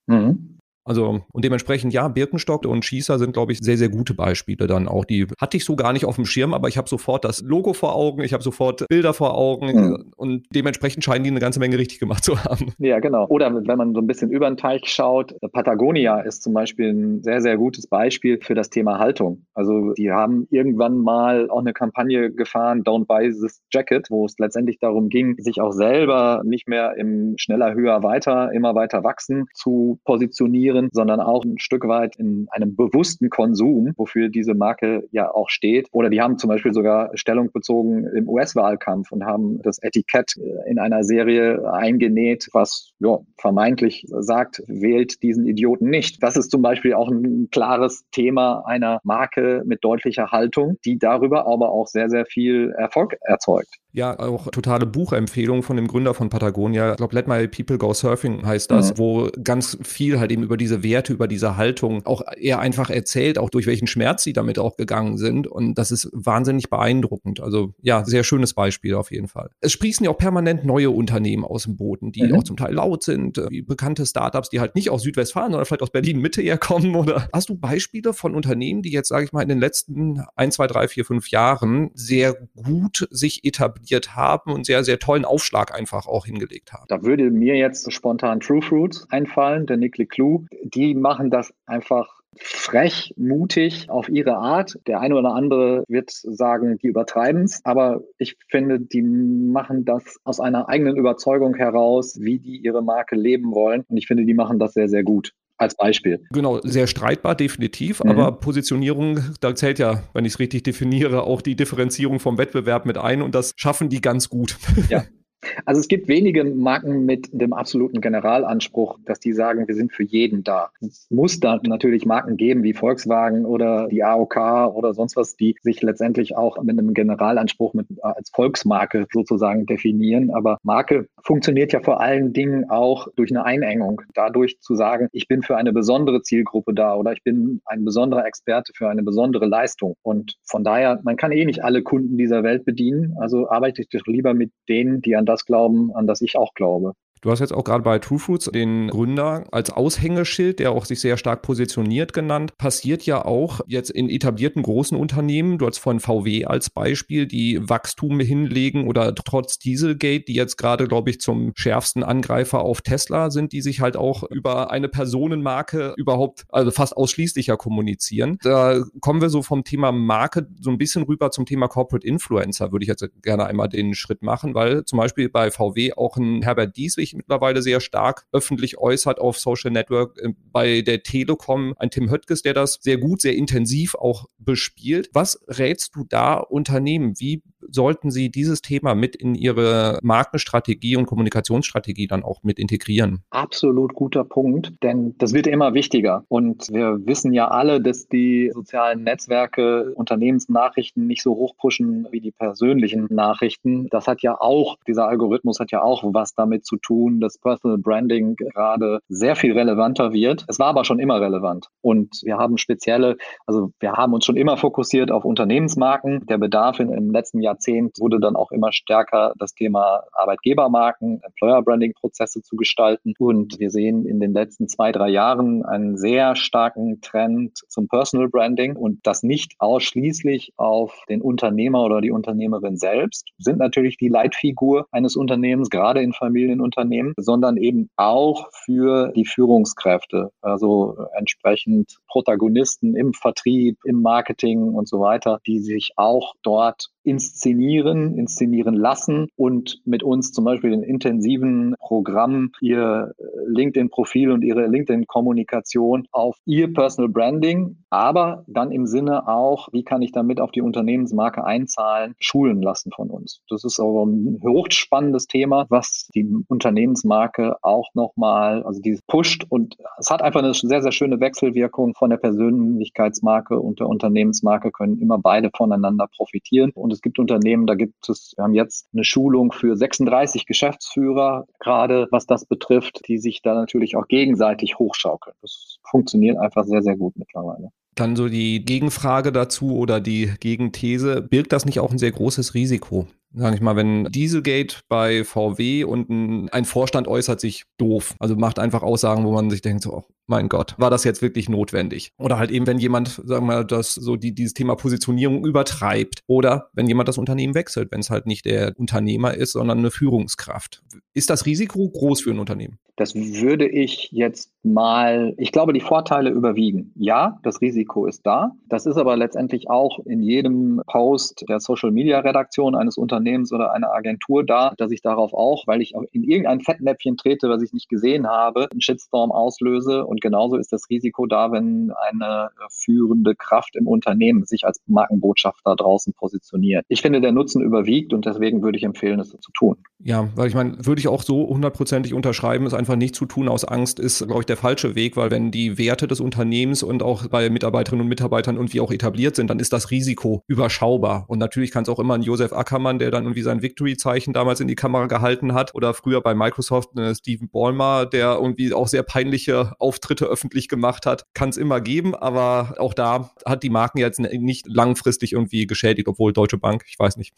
Mhm. Also und dementsprechend, ja, Birkenstock und Schießer sind, glaube ich, sehr, sehr gute Beispiele dann auch. Die hatte ich so gar nicht auf dem Schirm, aber ich habe sofort das Logo vor Augen, ich habe sofort Bilder vor Augen mhm. und dementsprechend scheinen die eine ganze Menge richtig gemacht zu haben. Ja, genau. Oder wenn man so ein bisschen über den Teich schaut, Patagonia ist zum Beispiel ein sehr, sehr gutes Beispiel für das Thema Haltung. Also die haben irgendwann mal auch eine Kampagne gefahren, Don't Buy This Jacket, wo es letztendlich darum ging, sich auch selber nicht mehr im schneller, höher, weiter, immer weiter wachsen zu positionieren konsumieren, sondern auch ein Stück weit in einem bewussten Konsum, wofür diese Marke ja auch steht. Oder die haben zum Beispiel sogar Stellung bezogen im US-Wahlkampf und haben das Etikett äh, in einer Serie eingenäht, was ja, vermeintlich sagt, wählt diesen Idioten nicht. Das ist zum Beispiel auch ein klares Thema einer Marke mit deutlicher Haltung, die darüber aber auch sehr, sehr viel Erfolg erzeugt. Ja, auch totale Buchempfehlung von dem Gründer von Patagonia. Ich glaube, Let My People Go Surfing heißt das, mhm. wo ganz viel halt eben über diese Werte, über diese Haltung auch eher einfach erzählt, auch durch welchen Schmerz sie damit auch gegangen sind. Und das ist wahnsinnig beeindruckend. Also ja, sehr schönes Beispiel auf jeden Fall. Es sprießen ja auch permanent neue Unternehmen aus dem Boden, die mhm. auch zum Teil laut sind, äh, wie bekannte Startups, die halt nicht aus Südwestfalen, sondern vielleicht aus Berlin Mitte eher kommen. Oder hast du Beispiele von Unternehmen, die jetzt, sage ich mal, in den letzten ein, zwei, drei, vier, fünf Jahren sehr gut sich etablieren? Etabliert haben und sehr, sehr tollen Aufschlag einfach auch hingelegt haben. Da würde mir jetzt spontan True Fruits einfallen, der Nick Clue. Die machen das einfach frech, mutig auf ihre Art. Der eine oder andere wird sagen, die übertreiben es, aber ich finde, die machen das aus einer eigenen Überzeugung heraus, wie die ihre Marke leben wollen. Und ich finde, die machen das sehr, sehr gut als Beispiel. Genau, sehr streitbar, definitiv. Mhm. Aber Positionierung, da zählt ja, wenn ich es richtig definiere, auch die Differenzierung vom Wettbewerb mit ein und das schaffen die ganz gut. Ja, [laughs] Also es gibt wenige Marken mit dem absoluten Generalanspruch, dass die sagen, wir sind für jeden da. Es muss da natürlich Marken geben wie Volkswagen oder die AOK oder sonst was, die sich letztendlich auch mit einem Generalanspruch mit, als Volksmarke sozusagen definieren. Aber Marke funktioniert ja vor allen Dingen auch durch eine Einengung. Dadurch zu sagen, ich bin für eine besondere Zielgruppe da oder ich bin ein besonderer Experte für eine besondere Leistung. Und von daher, man kann eh nicht alle Kunden dieser Welt bedienen. Also arbeite ich doch lieber mit denen, die an das glauben, an das ich auch glaube. Du hast jetzt auch gerade bei True Foods den Gründer als Aushängeschild, der auch sich sehr stark positioniert genannt. Passiert ja auch jetzt in etablierten großen Unternehmen. Du hast von VW als Beispiel, die Wachstum hinlegen oder trotz Dieselgate, die jetzt gerade, glaube ich, zum schärfsten Angreifer auf Tesla sind, die sich halt auch über eine Personenmarke überhaupt, also fast ausschließlicher kommunizieren. Da kommen wir so vom Thema Marke so ein bisschen rüber zum Thema Corporate Influencer, würde ich jetzt gerne einmal den Schritt machen, weil zum Beispiel bei VW auch ein Herbert Dieswig sich mittlerweile sehr stark öffentlich äußert auf Social Network. Äh, bei der Telekom ein Tim Höttges, der das sehr gut, sehr intensiv auch bespielt. Was rätst du da Unternehmen? Wie sollten sie dieses Thema mit in ihre Markenstrategie und Kommunikationsstrategie dann auch mit integrieren? Absolut guter Punkt, denn das wird immer wichtiger. Und wir wissen ja alle, dass die sozialen Netzwerke Unternehmensnachrichten nicht so hoch pushen wie die persönlichen Nachrichten. Das hat ja auch, dieser Algorithmus hat ja auch was damit zu tun, dass Personal Branding gerade sehr viel relevanter wird. Es war aber schon immer relevant. Und wir haben spezielle, also wir haben uns schon immer fokussiert auf Unternehmensmarken. Der Bedarf in, im letzten Jahr Jahrzehnt wurde dann auch immer stärker das Thema Arbeitgebermarken, Employer Branding Prozesse zu gestalten. Und wir sehen in den letzten zwei, drei Jahren einen sehr starken Trend zum Personal Branding und das nicht ausschließlich auf den Unternehmer oder die Unternehmerin selbst, sind natürlich die Leitfigur eines Unternehmens, gerade in Familienunternehmen, sondern eben auch für die Führungskräfte, also entsprechend Protagonisten im Vertrieb, im Marketing und so weiter, die sich auch dort inszenieren, inszenieren lassen und mit uns zum Beispiel in intensiven Programmen ihr LinkedIn-Profil und ihre LinkedIn-Kommunikation auf ihr Personal Branding, aber dann im Sinne auch, wie kann ich damit auf die Unternehmensmarke einzahlen, schulen lassen von uns. Das ist aber ein hochspannendes Thema, was die Unternehmensmarke auch nochmal, also dieses pusht und es hat einfach eine sehr, sehr schöne Wechselwirkung von der Persönlichkeitsmarke und der Unternehmensmarke können immer beide voneinander profitieren. Und es gibt Unternehmen, da gibt es, wir haben jetzt eine Schulung für 36 Geschäftsführer, gerade was das betrifft, die sich da natürlich auch gegenseitig hochschaukeln. Das funktioniert einfach sehr, sehr gut mittlerweile. Dann so die Gegenfrage dazu oder die Gegenthese, birgt das nicht auch ein sehr großes Risiko? Sage ich mal, wenn Dieselgate bei VW und ein, ein, Vorstand äußert sich doof, also macht einfach Aussagen, wo man sich denkt, so, oh mein Gott, war das jetzt wirklich notwendig? Oder halt eben, wenn jemand, sagen wir mal, das so die, dieses Thema Positionierung übertreibt oder wenn jemand das Unternehmen wechselt, wenn es halt nicht der Unternehmer ist, sondern eine Führungskraft. Ist das Risiko groß für ein Unternehmen? Das würde ich jetzt mal, ich glaube, die Vorteile überwiegen. Ja, das Risiko ist da. Das ist aber letztendlich auch in jedem Post der Social Media Redaktion eines Unternehmens oder einer Agentur da, dass ich darauf auch, weil ich in irgendein Fettnäpfchen trete, was ich nicht gesehen habe, einen Shitstorm auslöse. Und genauso ist das Risiko da, wenn eine führende Kraft im Unternehmen sich als Markenbotschafter draußen positioniert. Ich finde, der Nutzen überwiegt und deswegen würde ich empfehlen, es zu tun. Ja, weil ich meine, würde ich auch so hundertprozentig unterschreiben, einfach einfach nicht zu tun aus Angst ist, glaube ich, der falsche Weg, weil wenn die Werte des Unternehmens und auch bei Mitarbeiterinnen und Mitarbeitern irgendwie auch etabliert sind, dann ist das Risiko überschaubar. Und natürlich kann es auch immer ein Josef Ackermann, der dann irgendwie sein Victory-Zeichen damals in die Kamera gehalten hat, oder früher bei Microsoft äh, Steven Ballmer, der irgendwie auch sehr peinliche Auftritte öffentlich gemacht hat, kann es immer geben, aber auch da hat die Marken jetzt nicht langfristig irgendwie geschädigt, obwohl Deutsche Bank, ich weiß nicht.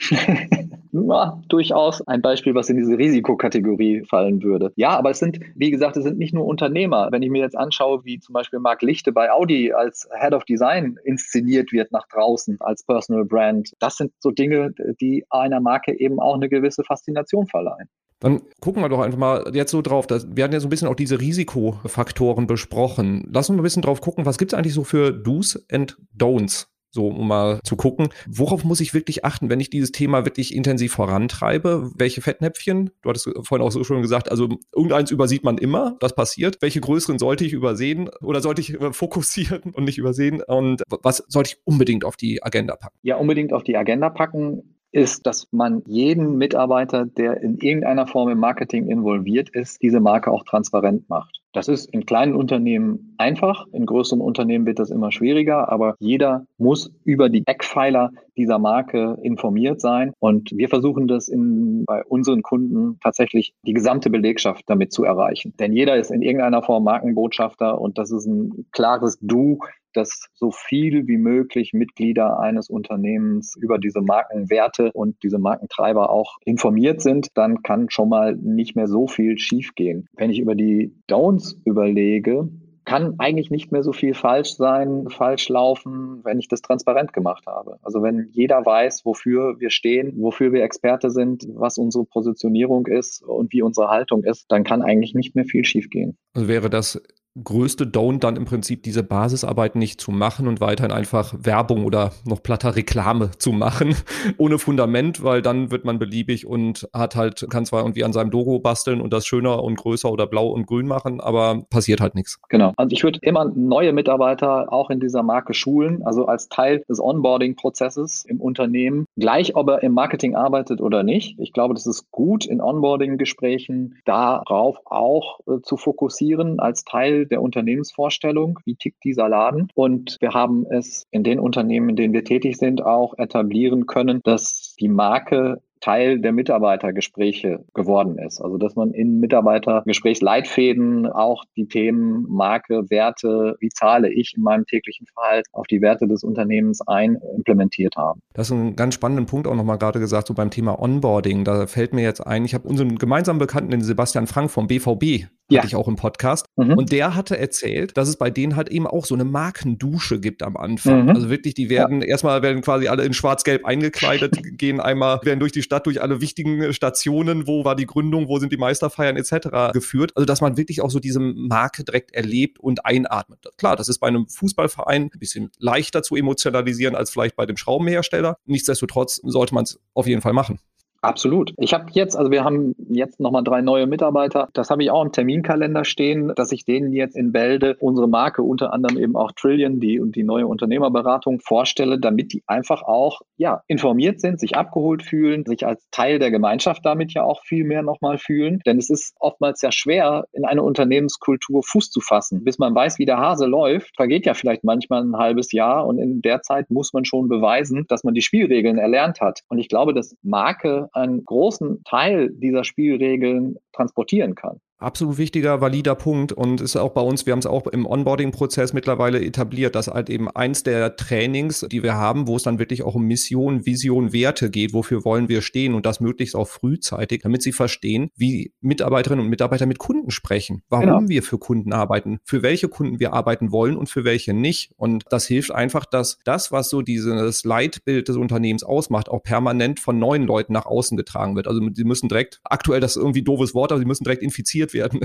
[laughs] ja, durchaus ein Beispiel, was in diese Risikokategorie fallen würde. Ja, aber es sind, wie gesagt, es sind nicht nur Unternehmer. Wenn ich mir jetzt anschaue, wie zum Beispiel Marc Lichte bei Audi als Head of Design inszeniert wird nach draußen als Personal Brand, das sind so Dinge, die einer Marke eben auch eine gewisse Faszination verleihen. Dann gucken wir doch einfach mal jetzt so drauf. Dass, wir hatten ja so ein bisschen auch diese Risikofaktoren besprochen. Lass uns mal ein bisschen drauf gucken, was gibt es eigentlich so für Do's and Don'ts so um mal zu gucken, worauf muss ich wirklich achten, wenn ich dieses Thema wirklich intensiv vorantreibe? Welche Fettnäpfchen? Du hattest vorhin auch so schon gesagt, also irgendeins übersieht man immer, das passiert. Welche größeren sollte ich übersehen oder sollte ich äh, fokussieren und nicht übersehen? Und was sollte ich unbedingt auf die Agenda packen? Ja, unbedingt auf die Agenda packen ist, dass man jeden Mitarbeiter, der in irgendeiner Form im Marketing involviert ist, diese Marke auch transparent macht. Das ist in kleinen Unternehmen einfach, in größeren Unternehmen wird das immer schwieriger, aber jeder muss über die Eckpfeiler dieser Marke informiert sein. Und wir versuchen das in, bei unseren Kunden tatsächlich die gesamte Belegschaft damit zu erreichen. Denn jeder ist in irgendeiner Form Markenbotschafter und das ist ein klares Du dass so viel wie möglich Mitglieder eines Unternehmens über diese Markenwerte und diese Markentreiber auch informiert sind, dann kann schon mal nicht mehr so viel schiefgehen. Wenn ich über die Don'ts überlege, kann eigentlich nicht mehr so viel falsch sein, falsch laufen, wenn ich das transparent gemacht habe. Also wenn jeder weiß, wofür wir stehen, wofür wir Experte sind, was unsere Positionierung ist und wie unsere Haltung ist, dann kann eigentlich nicht mehr viel schiefgehen. Also wäre das größte Down dann im Prinzip diese Basisarbeit nicht zu machen und weiterhin einfach Werbung oder noch platter Reklame zu machen, [laughs] ohne Fundament, weil dann wird man beliebig und hat halt, kann zwar irgendwie an seinem Logo basteln und das schöner und größer oder blau und grün machen, aber passiert halt nichts. Genau. Also ich würde immer neue Mitarbeiter auch in dieser Marke schulen, also als Teil des Onboarding-Prozesses im Unternehmen, gleich ob er im Marketing arbeitet oder nicht. Ich glaube, das ist gut in Onboarding-Gesprächen darauf auch äh, zu fokussieren als Teil der Unternehmensvorstellung, wie tickt dieser Laden. Und wir haben es in den Unternehmen, in denen wir tätig sind, auch etablieren können, dass die Marke Teil der Mitarbeitergespräche geworden ist. Also dass man in Mitarbeitergesprächsleitfäden auch die Themen Marke, Werte, wie zahle ich in meinem täglichen Verhalten auf die Werte des Unternehmens ein, implementiert haben. Das ist ein ganz spannender Punkt auch nochmal gerade gesagt, so beim Thema Onboarding. Da fällt mir jetzt ein, ich habe unseren gemeinsamen Bekannten, den Sebastian Frank vom BVB, ja. hatte ich auch im Podcast. Mhm. Und der hatte erzählt, dass es bei denen halt eben auch so eine Markendusche gibt am Anfang. Mhm. Also wirklich, die werden ja. erstmal werden quasi alle in schwarz-gelb eingekleidet, [laughs] gehen einmal, werden durch die Stadt, durch alle wichtigen Stationen, wo war die Gründung, wo sind die Meisterfeiern etc. geführt. Also dass man wirklich auch so diese Marke direkt erlebt und einatmet. Klar, das ist bei einem Fußballverein ein bisschen leichter zu emotionalisieren als vielleicht bei dem Schraubenhersteller. Nichtsdestotrotz sollte man es auf jeden Fall machen. Absolut. Ich habe jetzt, also wir haben jetzt nochmal drei neue Mitarbeiter. Das habe ich auch im Terminkalender stehen, dass ich denen jetzt in Bälde unsere Marke, unter anderem eben auch Trillion, die und die neue Unternehmerberatung vorstelle, damit die einfach auch ja informiert sind, sich abgeholt fühlen, sich als Teil der Gemeinschaft damit ja auch viel mehr nochmal fühlen. Denn es ist oftmals ja schwer, in eine Unternehmenskultur Fuß zu fassen. Bis man weiß, wie der Hase läuft, vergeht ja vielleicht manchmal ein halbes Jahr und in der Zeit muss man schon beweisen, dass man die Spielregeln erlernt hat. Und ich glaube, dass Marke einen großen Teil dieser Spielregeln transportieren kann. Absolut wichtiger, valider Punkt und ist auch bei uns, wir haben es auch im Onboarding-Prozess mittlerweile etabliert, dass halt eben eins der Trainings, die wir haben, wo es dann wirklich auch um Mission, Vision, Werte geht, wofür wollen wir stehen und das möglichst auch frühzeitig, damit sie verstehen, wie Mitarbeiterinnen und Mitarbeiter mit Kunden sprechen, warum genau. wir für Kunden arbeiten, für welche Kunden wir arbeiten wollen und für welche nicht. Und das hilft einfach, dass das, was so dieses Leitbild des Unternehmens ausmacht, auch permanent von neuen Leuten nach außen getragen wird. Also sie müssen direkt, aktuell das ist irgendwie doofes Wort, aber sie müssen direkt infiziert werden.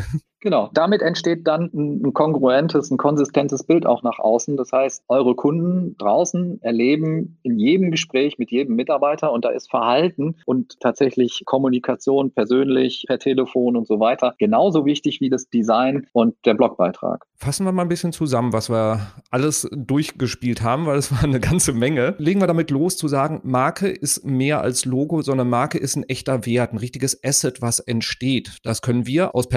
Genau, damit entsteht dann ein kongruentes, ein konsistentes Bild auch nach außen. Das heißt, eure Kunden draußen erleben in jedem Gespräch mit jedem Mitarbeiter und da ist Verhalten und tatsächlich Kommunikation persönlich, per Telefon und so weiter genauso wichtig wie das Design und der Blogbeitrag. Fassen wir mal ein bisschen zusammen, was wir alles durchgespielt haben, weil es war eine ganze Menge. Legen wir damit los zu sagen, Marke ist mehr als Logo, sondern Marke ist ein echter Wert, ein richtiges Asset, was entsteht. Das können wir aus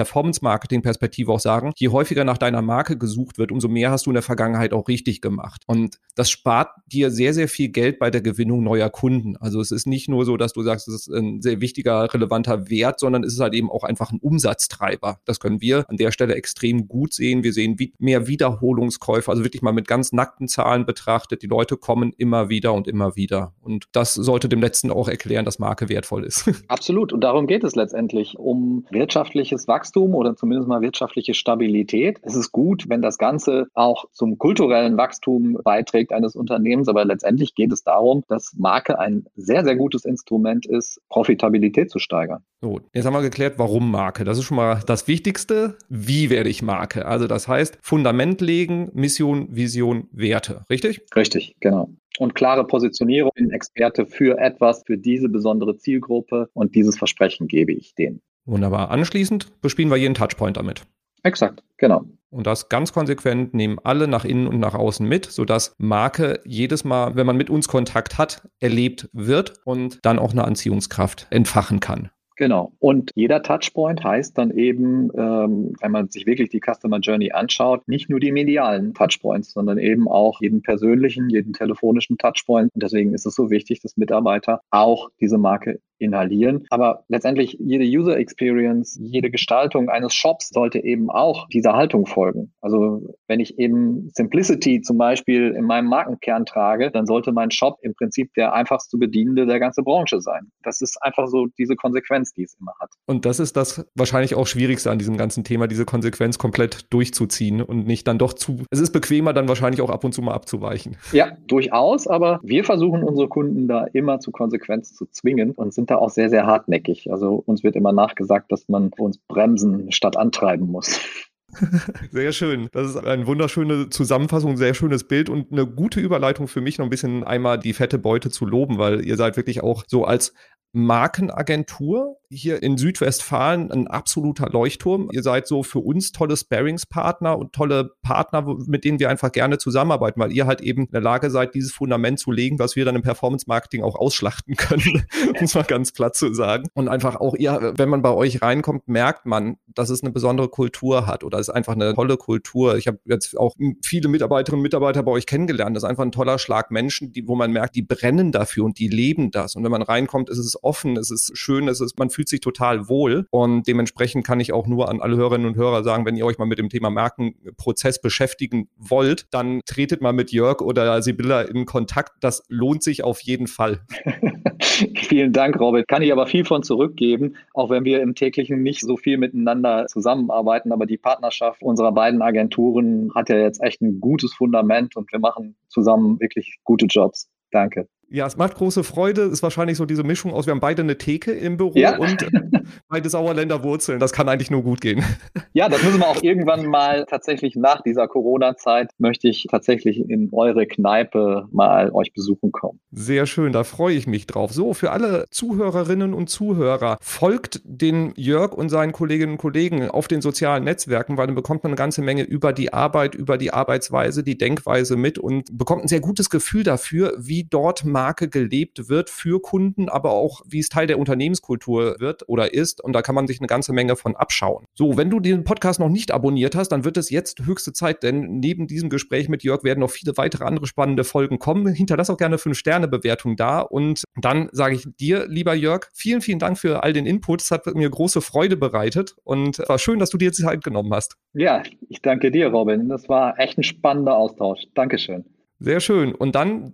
Performance-Marketing-Perspektive auch sagen, je häufiger nach deiner Marke gesucht wird, umso mehr hast du in der Vergangenheit auch richtig gemacht. Und das spart dir sehr, sehr viel Geld bei der Gewinnung neuer Kunden. Also es ist nicht nur so, dass du sagst, es ist ein sehr wichtiger, relevanter Wert, sondern es ist halt eben auch einfach ein Umsatztreiber. Das können wir an der Stelle extrem gut sehen. Wir sehen mehr Wiederholungskäufe, also wirklich mal mit ganz nackten Zahlen betrachtet. Die Leute kommen immer wieder und immer wieder. Und das sollte dem Letzten auch erklären, dass Marke wertvoll ist. [laughs] Absolut. Und darum geht es letztendlich, um wirtschaftliches Wachstum oder zumindest zumindest mal wirtschaftliche Stabilität. Es ist gut, wenn das Ganze auch zum kulturellen Wachstum beiträgt eines Unternehmens, aber letztendlich geht es darum, dass Marke ein sehr, sehr gutes Instrument ist, Profitabilität zu steigern. So, jetzt haben wir geklärt, warum Marke. Das ist schon mal das Wichtigste. Wie werde ich Marke? Also das heißt, Fundament legen, Mission, Vision, Werte. Richtig? Richtig, genau. Und klare Positionierung, bin Experte für etwas, für diese besondere Zielgruppe und dieses Versprechen gebe ich denen. Wunderbar. Anschließend bespielen wir jeden Touchpoint damit. Exakt, genau. Und das ganz konsequent nehmen alle nach innen und nach außen mit, sodass Marke jedes Mal, wenn man mit uns Kontakt hat, erlebt wird und dann auch eine Anziehungskraft entfachen kann. Genau. Und jeder Touchpoint heißt dann eben, ähm, wenn man sich wirklich die Customer Journey anschaut, nicht nur die medialen Touchpoints, sondern eben auch jeden persönlichen, jeden telefonischen Touchpoint. Und deswegen ist es so wichtig, dass Mitarbeiter auch diese Marke inhalieren. Aber letztendlich jede User Experience, jede Gestaltung eines Shops sollte eben auch dieser Haltung folgen. Also wenn ich eben Simplicity zum Beispiel in meinem Markenkern trage, dann sollte mein Shop im Prinzip der einfachste Bedienende der ganzen Branche sein. Das ist einfach so diese Konsequenz, die es immer hat. Und das ist das wahrscheinlich auch Schwierigste an diesem ganzen Thema, diese Konsequenz komplett durchzuziehen und nicht dann doch zu. Es ist bequemer, dann wahrscheinlich auch ab und zu mal abzuweichen. Ja, durchaus, aber wir versuchen unsere Kunden da immer zu Konsequenz zu zwingen und sind da auch sehr, sehr hartnäckig. Also uns wird immer nachgesagt, dass man uns bremsen statt antreiben muss. [laughs] Sehr schön. Das ist eine wunderschöne Zusammenfassung, ein sehr schönes Bild und eine gute Überleitung für mich, noch ein bisschen einmal die fette Beute zu loben, weil ihr seid wirklich auch so als Markenagentur hier in Südwestfalen ein absoluter Leuchtturm. Ihr seid so für uns tolle Sparingspartner und tolle Partner, mit denen wir einfach gerne zusammenarbeiten, weil ihr halt eben in der Lage seid, dieses Fundament zu legen, was wir dann im Performance Marketing auch ausschlachten können, [laughs] muss man ganz platt zu sagen. Und einfach auch ihr, wenn man bei euch reinkommt, merkt man, dass es eine besondere Kultur hat oder es ist einfach eine tolle Kultur. Ich habe jetzt auch viele Mitarbeiterinnen und Mitarbeiter bei euch kennengelernt. Das ist einfach ein toller Schlag Menschen, die, wo man merkt, die brennen dafür und die leben das. Und wenn man reinkommt, ist es offen, es ist schön, es ist, man fühlt sich total wohl. Und dementsprechend kann ich auch nur an alle Hörerinnen und Hörer sagen, wenn ihr euch mal mit dem Thema Markenprozess beschäftigen wollt, dann tretet mal mit Jörg oder Sibylla in Kontakt. Das lohnt sich auf jeden Fall. [laughs] Vielen Dank, Robert. Kann ich aber viel von zurückgeben, auch wenn wir im täglichen nicht so viel miteinander zusammenarbeiten. Aber die Partnerschaft unserer beiden Agenturen hat ja jetzt echt ein gutes Fundament und wir machen zusammen wirklich gute Jobs. Danke. Ja, es macht große Freude. Ist wahrscheinlich so diese Mischung aus, wir haben beide eine Theke im Büro ja. und beide Sauerländer Wurzeln. Das kann eigentlich nur gut gehen. [laughs] Ja, das müssen wir auch irgendwann mal tatsächlich nach dieser Corona-Zeit, möchte ich tatsächlich in eure Kneipe mal euch besuchen kommen. Sehr schön, da freue ich mich drauf. So, für alle Zuhörerinnen und Zuhörer, folgt den Jörg und seinen Kolleginnen und Kollegen auf den sozialen Netzwerken, weil dann bekommt man eine ganze Menge über die Arbeit, über die Arbeitsweise, die Denkweise mit und bekommt ein sehr gutes Gefühl dafür, wie dort mal Marke gelebt wird für Kunden, aber auch wie es Teil der Unternehmenskultur wird oder ist. Und da kann man sich eine ganze Menge von abschauen. So, wenn du den Podcast noch nicht abonniert hast, dann wird es jetzt höchste Zeit, denn neben diesem Gespräch mit Jörg werden noch viele weitere andere spannende Folgen kommen. Hinterlass auch gerne 5-Sterne-Bewertung da. Und dann sage ich dir, lieber Jörg, vielen, vielen Dank für all den Input. Es hat mir große Freude bereitet und es war schön, dass du dir Zeit genommen hast. Ja, ich danke dir, Robin. Das war echt ein spannender Austausch. Dankeschön. Sehr schön. Und dann